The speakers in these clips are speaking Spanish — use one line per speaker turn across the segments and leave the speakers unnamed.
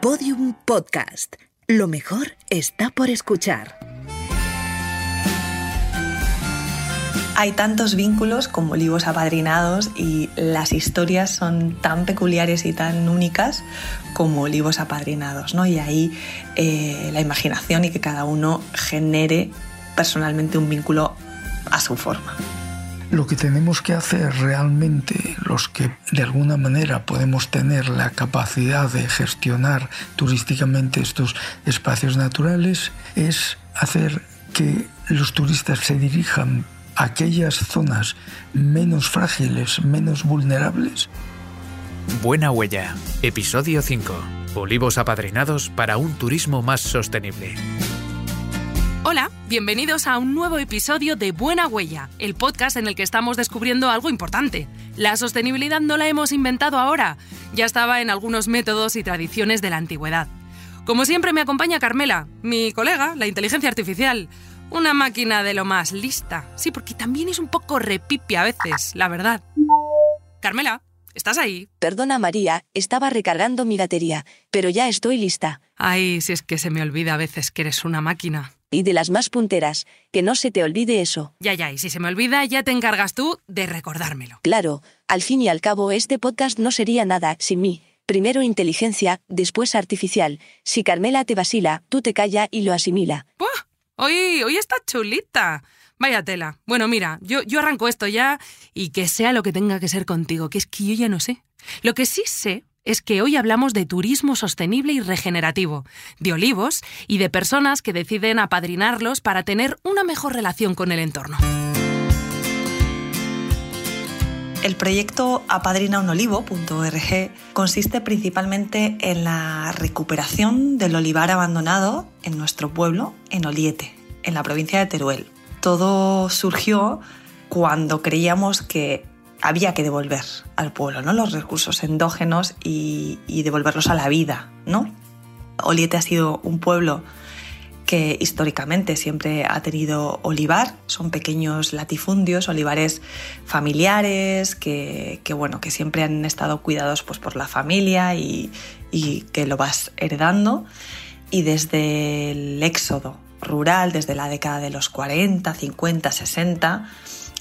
Podium Podcast. Lo mejor está por escuchar.
Hay tantos vínculos como olivos apadrinados y las historias son tan peculiares y tan únicas como olivos apadrinados, ¿no? Y ahí eh, la imaginación y que cada uno genere personalmente un vínculo a su forma.
Lo que tenemos que hacer realmente, los que de alguna manera podemos tener la capacidad de gestionar turísticamente estos espacios naturales, es hacer que los turistas se dirijan a aquellas zonas menos frágiles, menos vulnerables.
Buena Huella, episodio 5. Olivos apadrinados para un turismo más sostenible.
Hola, bienvenidos a un nuevo episodio de Buena Huella, el podcast en el que estamos descubriendo algo importante. La sostenibilidad no la hemos inventado ahora, ya estaba en algunos métodos y tradiciones de la antigüedad. Como siempre me acompaña Carmela, mi colega, la inteligencia artificial. Una máquina de lo más lista. Sí, porque también es un poco repipi a veces, la verdad. Carmela, ¿estás ahí?
Perdona María, estaba recargando mi batería, pero ya estoy lista.
Ay, si es que se me olvida a veces que eres una máquina.
Y de las más punteras, que no se te olvide eso.
Ya, ya, y si se me olvida, ya te encargas tú de recordármelo.
Claro, al fin y al cabo este podcast no sería nada sin mí. Primero inteligencia, después artificial. Si Carmela te vacila, tú te calla y lo asimila.
¡Buah! Hoy, hoy está chulita. Vaya tela. Bueno, mira, yo, yo arranco esto ya y que sea lo que tenga que ser contigo, que es que yo ya no sé. Lo que sí sé es que hoy hablamos de turismo sostenible y regenerativo, de olivos y de personas que deciden apadrinarlos para tener una mejor relación con el entorno.
El proyecto apadrinaunolivo.org consiste principalmente en la recuperación del olivar abandonado en nuestro pueblo, en Oliete, en la provincia de Teruel. Todo surgió cuando creíamos que había que devolver al pueblo ¿no? los recursos endógenos y, devolverlos a la vida. ¿no? Oliete ha sido un pueblo que históricamente siempre ha tenido olivar, son pequeños latifundios, olivares familiares, que, bueno, que siempre han estado cuidados pues, por la familia y, y que lo vas heredando. Y desde el éxodo rural, desde la década de los 40, 50, 60,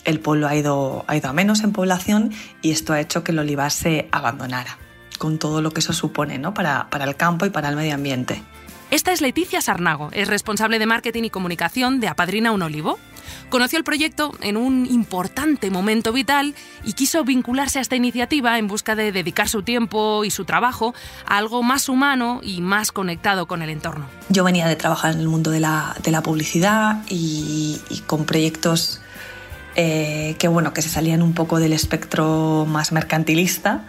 el pueblo ha ido, ha ido a menos en población y esto ha hecho que el olivar se abandonara, con todo lo que eso supone ¿no? para, para el campo y para el medio ambiente.
Esta es Leticia Sarnago, es responsable de marketing y comunicación de Apadrina un Olivo. Conoció el proyecto en un importante momento vital y quiso vincularse a esta iniciativa en busca de dedicar su tiempo y su trabajo a algo más humano y más conectado con el entorno.
Yo venía de trabajar en el mundo de la, de la publicidad y, y con proyectos eh, que bueno, que se salían un poco del espectro más mercantilista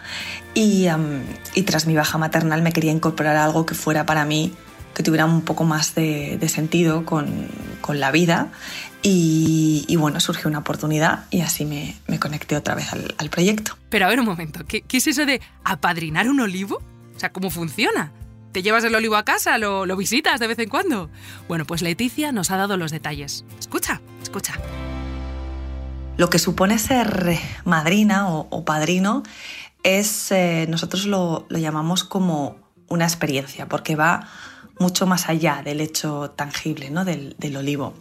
y, um, y, tras mi baja maternal me quería incorporar algo que fuera para mí, que tuviera un poco más de, de sentido con, con, la vida y, y, bueno, surgió una oportunidad y así me, me conecté otra vez al, al, proyecto.
Pero a ver un momento, ¿qué, ¿qué, es eso de apadrinar un olivo? O sea, ¿cómo funciona? ¿Te llevas el olivo a casa? ¿Lo, ¿Lo visitas de vez en cuando? Bueno, pues Leticia nos ha dado los detalles. Escucha, escucha.
Lo que supone ser madrina o, padrino es, eh, nosotros lo, llamamos como una experiencia, porque va mucho más allá del hecho tangible ¿no? del, del, olivo.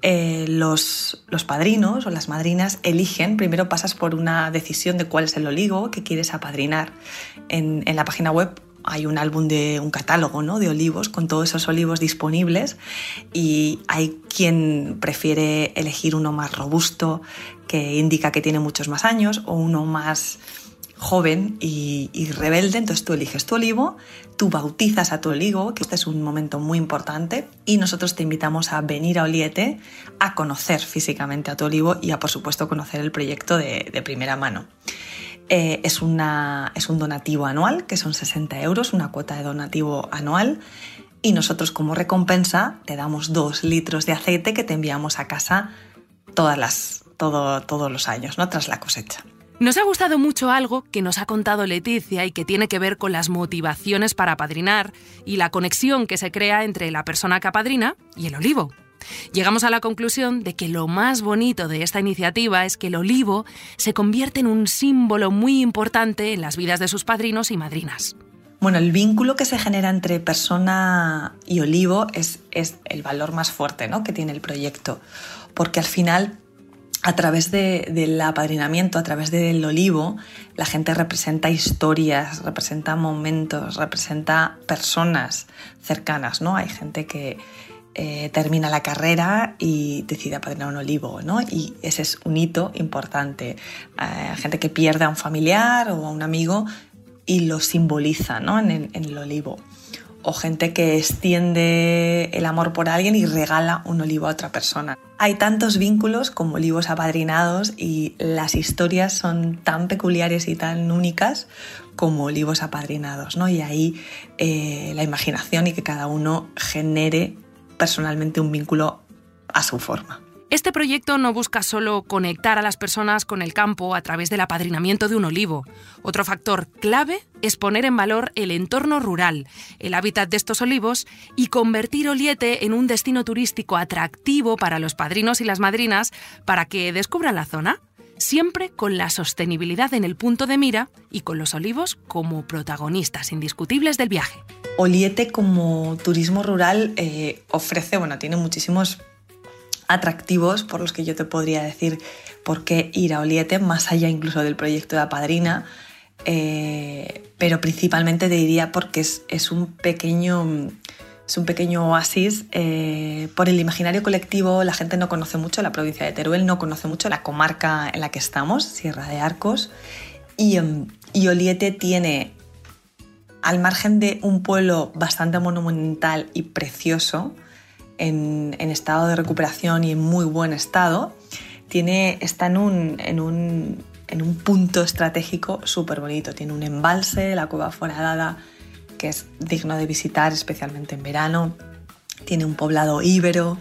Eh, los, los, padrinos o las madrinas eligen, primero pasas por una decisión de cuál es el olivo que quieres apadrinar. En, en la página web hay un álbum de un catálogo ¿no? de olivos con todos esos olivos disponibles y hay quien prefiere elegir uno más robusto que indica que tiene muchos más años o uno más joven y, rebelde, entonces tú eliges tu olivo, tú bautizas a tu olivo, que este es un momento muy importante, y nosotros te invitamos a venir a Oliete a conocer físicamente a tu olivo y a, por supuesto, conocer el proyecto de, de primera mano. Eh, es, una, es un donativo anual, que son 60 euros, una cuota de donativo anual, y nosotros como recompensa te damos dos litros de aceite que te enviamos a casa todas las, todo, todos los años, ¿no? tras la cosecha.
Nos ha gustado mucho algo que nos ha contado Leticia y que tiene que ver con las motivaciones para apadrinar y la conexión que se crea entre la persona que apadrina y el olivo. Llegamos a la conclusión de que lo más bonito de esta iniciativa es que el olivo se convierte en un símbolo muy importante en las vidas de sus padrinos y madrinas.
Bueno, el vínculo que se genera entre persona y olivo es, es el valor más fuerte ¿no? que tiene el proyecto, porque al final a través del apadrinamiento, a través del olivo, la gente representa historias, representa momentos, representa personas cercanas, ¿no? Hay gente que eh, termina la carrera y decide apadrinar un olivo, ¿no? Y ese es un hito importante. Hay gente que pierde a un familiar o a un amigo y lo simboliza, ¿no? en el olivo o gente que extiende el amor por alguien y regala un olivo a otra persona. Hay tantos vínculos como olivos apadrinados y las historias son tan peculiares y tan únicas como olivos apadrinados, ¿no? Y ahí eh, la imaginación y que cada uno genere personalmente un vínculo a su forma.
Este proyecto no busca solo conectar a las personas con el campo a través del apadrinamiento de un olivo. Otro factor clave es poner en valor el entorno rural, el hábitat de estos olivos y convertir Oliete en un destino turístico atractivo para los padrinos y las madrinas para que descubran la zona, siempre con la sostenibilidad en el punto de mira y con los olivos como protagonistas indiscutibles del viaje.
Oliete como turismo rural eh, ofrece, bueno, tiene muchísimos atractivos por los que yo te podría decir por qué ir a Oliete, más allá incluso del proyecto de Apadrina, eh, pero principalmente te diría porque es, un pequeño... Es un pequeño oasis. Eh, por el imaginario colectivo, la gente no conoce mucho la provincia de Teruel, no conoce mucho la comarca en la que estamos, Sierra de Arcos. Y, em, y Oliete tiene, al margen de un pueblo bastante monumental y precioso, en, estado de recuperación y en muy buen estado, tiene, está en un, en un, en un punto estratégico súper bonito. Tiene un embalse, la cueva foradada, que es digno de visitar, especialmente en verano. Tiene un poblado íbero,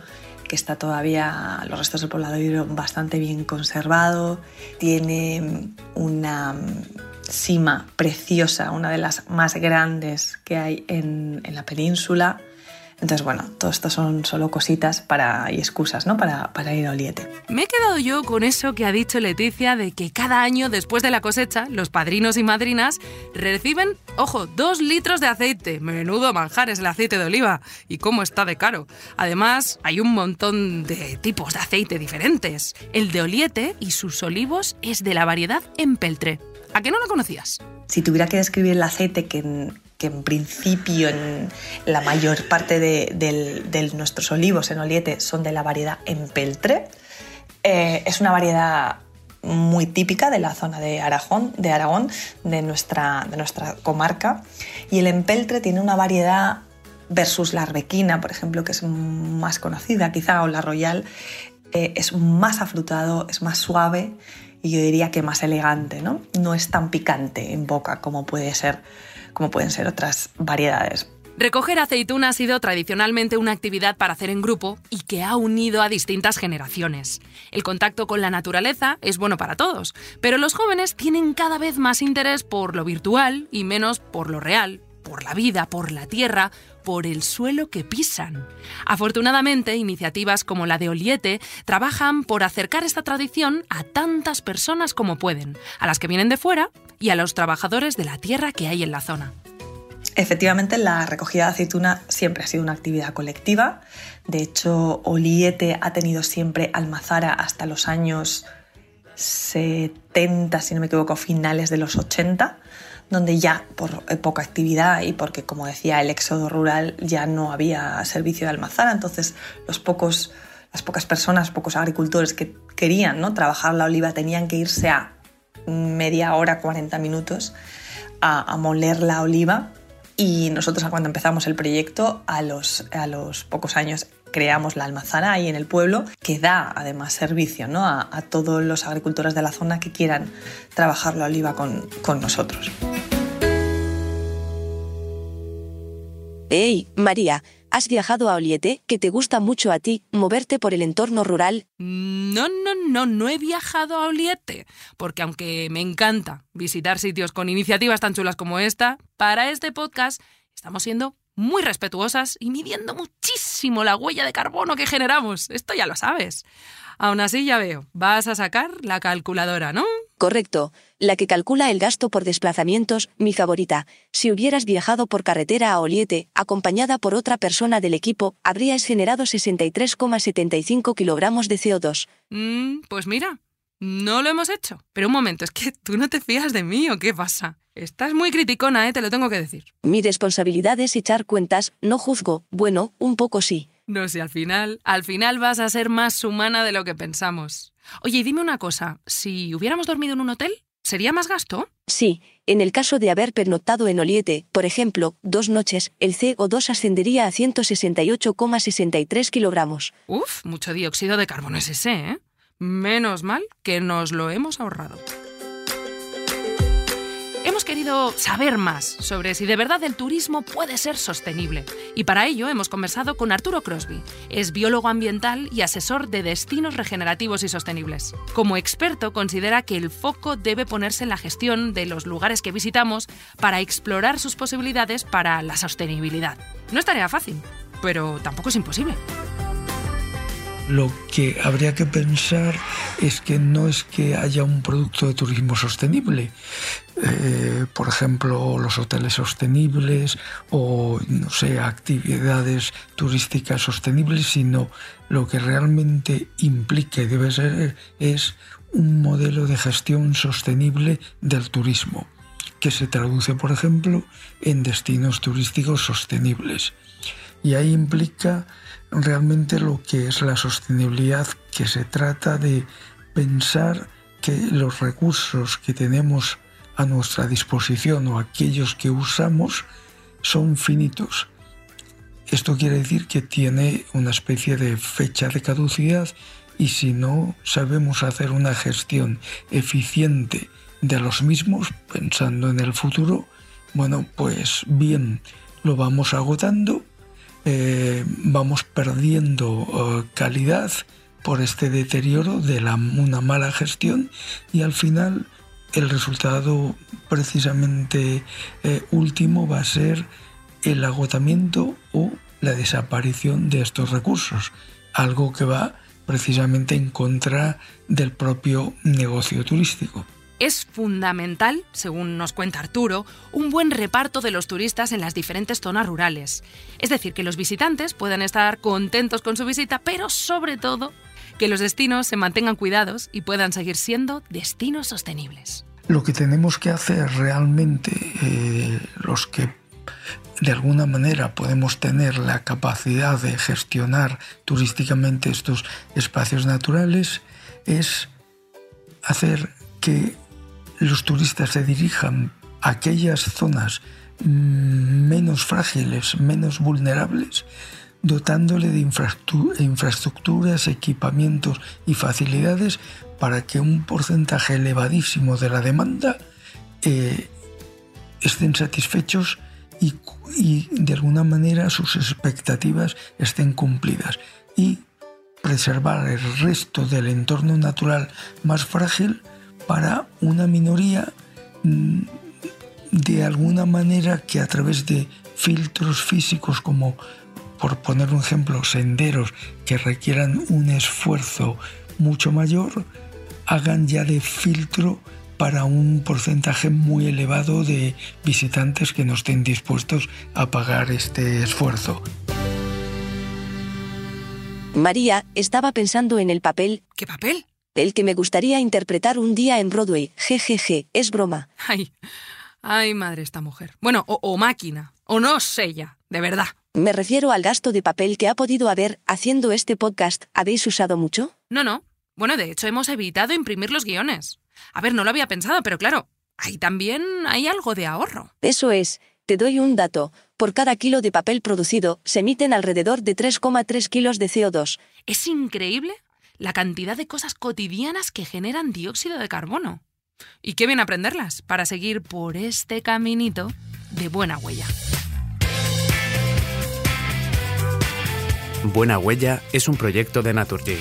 que está todavía, los restos del poblado íbero bastante bien conservado. Tiene una cima preciosa, una de las más grandes que hay en, en la península entonces, bueno, todo esto son solo cositas para, y excusas ¿no? para, para ir a Oliete.
Me he quedado yo con eso que ha dicho Leticia de que cada año después de la cosecha, los padrinos y madrinas reciben, ojo, dos litros de aceite. Menudo manjar es el aceite de oliva. ¿Y cómo está de caro? Además, hay un montón de tipos de aceite diferentes. El de Oliete y sus olivos es de la variedad Empeltre. ¿A qué no lo conocías?
Si tuviera que describir el aceite que que en principio en la mayor parte de, nuestros olivos en Oliete son de la variedad Empeltre. Eh, es una variedad muy típica de la zona de Aragón, de, Aragón de, nuestra, de nuestra comarca. Y el Empeltre tiene una variedad versus la Arbequina, por ejemplo, que es más conocida quizá, o la Royal, eh, es más afrutado, es más suave y yo diría que más elegante, ¿no? No es tan picante en boca como puede ser como pueden ser otras variedades.
Recoger aceituna ha sido tradicionalmente una actividad para hacer en grupo y que ha unido a distintas generaciones. El contacto con la naturaleza es bueno para todos, pero los jóvenes tienen cada vez más interés por lo virtual y menos por lo real, por la vida, por la tierra, por el suelo que pisan. Afortunadamente, iniciativas como la de Oliete trabajan por acercar esta tradición a tantas personas como pueden, a las que vienen de fuera y a los trabajadores de la tierra que hay en la zona.
Efectivamente, la recogida de aceituna siempre ha sido una actividad colectiva. De hecho, Oliete ha tenido siempre almazara hasta los años 70, si no me equivoco, finales de los 80 donde ya por poca actividad y porque, como decía, el éxodo rural ya no había servicio de almazara, entonces los pocos, las pocas personas, pocos agricultores que querían ¿no? trabajar la oliva tenían que irse a media hora, 40 minutos a, moler la oliva y nosotros cuando empezamos el proyecto, a los, a los pocos años creamos la almazara ahí en el pueblo, que da además servicio ¿no? a, todos los agricultores de la zona que quieran trabajar la oliva con, con nosotros.
Hey, María, ¿has viajado a Oliete? ¿Que te gusta mucho a ti moverte por el entorno rural?
No, no, no, no he viajado a Oliete, porque aunque me encanta visitar sitios con iniciativas tan chulas como esta, para este podcast estamos siendo muy respetuosas y midiendo muchísimo la huella de carbono que generamos. Esto ya lo sabes. Aún así, ya veo, vas a sacar la calculadora, ¿no?
Correcto, la que calcula el gasto por desplazamientos, mi favorita. Si hubieras viajado por carretera a Oliete, acompañada por otra persona del equipo, habrías generado 63,75 kilogramos de CO2.
Mm, pues mira, no lo hemos hecho. Pero un momento, es que tú no te fías de mí o qué pasa. Estás muy criticona, ¿eh? te lo tengo que decir.
Mi responsabilidad es echar cuentas, no juzgo. Bueno, un poco sí.
No sé, al final, al final vas a ser más humana de lo que pensamos. Oye, y dime una cosa, si hubiéramos dormido en un hotel, ¿sería más gasto?
Sí, en el caso de haber pernoctado en Oliete, por ejemplo, dos noches, el CO2 ascendería a 168,63 kilogramos.
Uf, mucho dióxido de carbono es ese, ¿eh? Menos mal que nos lo hemos ahorrado hemos querido saber más sobre si de verdad el turismo puede ser sostenible. Y para ello hemos conversado con Arturo Crosby. Es biólogo ambiental y asesor de destinos regenerativos y sostenibles. Como experto, considera que el foco debe ponerse en la gestión de los lugares que visitamos para explorar sus posibilidades para la sostenibilidad. No es tarea fácil, pero tampoco es imposible.
Lo que habría que pensar es que no es que haya un producto de turismo sostenible, eh, por ejemplo, los hoteles sostenibles o, no sé, actividades turísticas sostenibles, sino lo que realmente implica y debe ser es un modelo de gestión sostenible del turismo, que se traduce, por ejemplo, en destinos turísticos sostenibles. Y ahí implica realmente lo que es la sostenibilidad, que se trata de pensar que los recursos que tenemos a nuestra disposición o aquellos que usamos son finitos. Esto quiere decir que tiene una especie de fecha de caducidad y si no sabemos hacer una gestión eficiente de los mismos, pensando en el futuro, bueno, pues bien, lo vamos agotando eh, vamos perdiendo eh, calidad por este deterioro de la, una mala gestión y al final el resultado precisamente eh, último va a ser el agotamiento o la desaparición de estos recursos, algo que va precisamente en contra del propio negocio turístico.
Es fundamental, según nos cuenta Arturo, un buen reparto de los turistas en las diferentes zonas rurales. Es decir, que los visitantes puedan estar contentos con su visita, pero sobre todo que los destinos se mantengan cuidados y puedan seguir siendo destinos sostenibles.
Lo que tenemos que hacer realmente eh, los que de alguna manera podemos tener la capacidad de gestionar turísticamente estos espacios naturales es hacer que los turistas se dirijan a aquellas zonas mm, menos frágiles, menos vulnerables, dotándole de infraestructuras, equipamientos y facilidades para que un porcentaje elevadísimo de la demanda eh, estén satisfechos y, de alguna manera sus expectativas estén cumplidas. Y preservar el resto del entorno natural más frágil para una minoría mm, de alguna manera que a través de filtros físicos como por poner un ejemplo senderos que requieran un esfuerzo mucho mayor hagan ya de filtro para un porcentaje muy elevado de visitantes que no estén dispuestos a pagar este esfuerzo.
María estaba pensando en el papel.
¿Qué papel?
el que me gustaría interpretar un día en Broadway. Jejeje, es broma.
Ay, ay, madre esta mujer. Bueno, o, máquina, o no sé ya, de verdad.
Me refiero al gasto de papel que ha podido haber haciendo este podcast. ¿Habéis usado mucho?
No, no. Bueno, de hecho hemos evitado imprimir los guiones. A ver, no lo había pensado, pero claro, ahí también hay algo de ahorro.
Eso es. Te doy un dato. Por cada kilo de papel producido se emiten alrededor de 3,3 kilos de CO2.
Es increíble la cantidad de cosas cotidianas que generan dióxido de carbono. Y qué bien aprenderlas para seguir por este caminito de buena huella.
Buena Huella es un proyecto de Naturgy